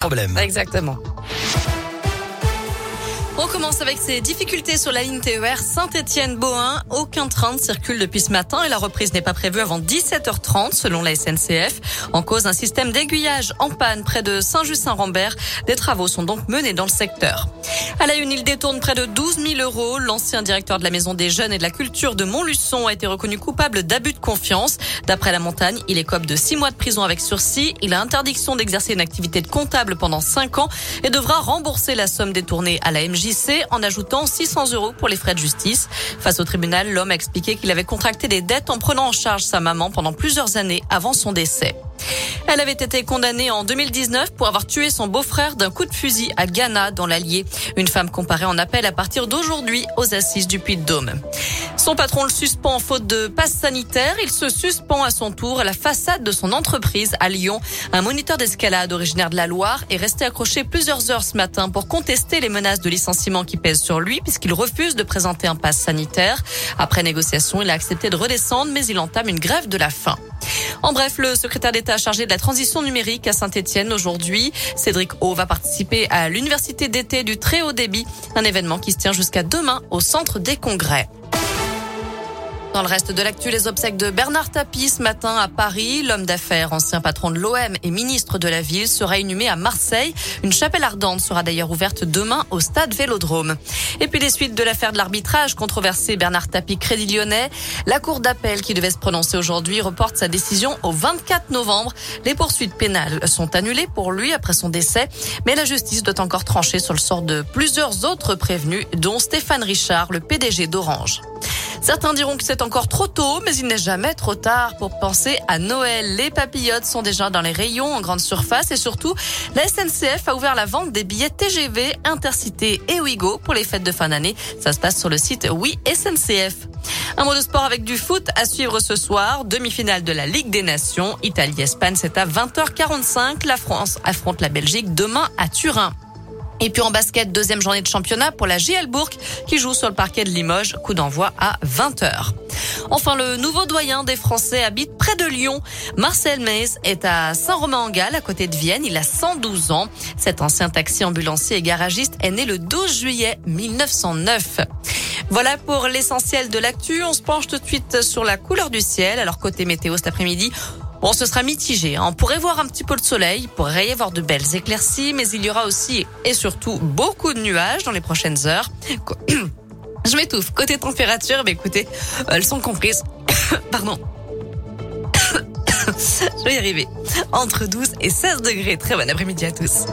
problème. Exactement. On commence avec ces difficultés sur la ligne TER Saint-Étienne-Bohain. Aucun train ne circule depuis ce matin et la reprise n'est pas prévue avant 17h30 selon la SNCF. En cause, un système d'aiguillage en panne près de Saint-Just-Saint-Rambert. Des travaux sont donc menés dans le secteur. À la une, il détourne près de 12 000 euros. L'ancien directeur de la Maison des Jeunes et de la Culture de Montluçon a été reconnu coupable d'abus de confiance. D'après la montagne, il est écope de 6 mois de prison avec sursis. Il a interdiction d'exercer une activité de comptable pendant 5 ans et devra rembourser la somme détournée à la MJ en ajoutant 600 euros pour les frais de justice. Face au tribunal, l'homme a expliqué qu'il avait contracté des dettes en prenant en charge sa maman pendant plusieurs années avant son décès. Elle avait été condamnée en 2019 pour avoir tué son beau-frère d'un coup de fusil à Ghana dans l'Allier. Une femme comparée en appel à partir d'aujourd'hui aux assises du Puy-de-Dôme. Son patron le suspend en faute de passe sanitaire. Il se suspend à son tour à la façade de son entreprise à Lyon. Un moniteur d'escalade originaire de la Loire est resté accroché plusieurs heures ce matin pour contester les menaces de licenciement qui pèsent sur lui puisqu'il refuse de présenter un passe sanitaire. Après négociation, il a accepté de redescendre mais il entame une grève de la faim. En bref, le secrétaire d'État chargé de la transition numérique à Saint-Etienne aujourd'hui, Cédric O, va participer à l'université d'été du très haut débit, un événement qui se tient jusqu'à demain au centre des congrès. Dans le reste de l'actu, les obsèques de Bernard Tapie ce matin à Paris. L'homme d'affaires, ancien patron de l'OM et ministre de la ville, sera inhumé à Marseille. Une chapelle ardente sera d'ailleurs ouverte demain au stade Vélodrome. Et puis les suites de l'affaire de l'arbitrage controversé Bernard Tapie Crédit Lyonnais. La cour d'appel qui devait se prononcer aujourd'hui reporte sa décision au 24 novembre. Les poursuites pénales sont annulées pour lui après son décès, mais la justice doit encore trancher sur le sort de plusieurs autres prévenus, dont Stéphane Richard, le PDG d'Orange. Certains diront que c'est encore trop tôt, mais il n'est jamais trop tard pour penser à Noël. Les papillotes sont déjà dans les rayons en grande surface et surtout, la SNCF a ouvert la vente des billets TGV, Intercité et Ouigo pour les fêtes de fin d'année. Ça se passe sur le site Oui SNCF. Un mot de sport avec du foot à suivre ce soir. Demi-finale de la Ligue des Nations. Italie-Espagne, c'est à 20h45. La France affronte la Belgique demain à Turin. Et puis en basket, deuxième journée de championnat pour la JL Bourg qui joue sur le parquet de Limoges. Coup d'envoi à 20h. Enfin, le nouveau doyen des Français habite près de Lyon. Marcel Meis est à Saint-Romain-en-Galles, à côté de Vienne. Il a 112 ans. Cet ancien taxi ambulancier et garagiste est né le 12 juillet 1909. Voilà pour l'essentiel de l'actu. On se penche tout de suite sur la couleur du ciel. Alors côté météo cet après-midi, Bon, ce sera mitigé. Hein. On pourrait voir un petit peu le soleil, il pourrait y avoir de belles éclaircies, mais il y aura aussi et surtout beaucoup de nuages dans les prochaines heures. Je m'étouffe. Côté température, bah écoutez, elles sont comprises. Pardon. Je vais y arriver. Entre 12 et 16 degrés. Très bon après-midi à tous.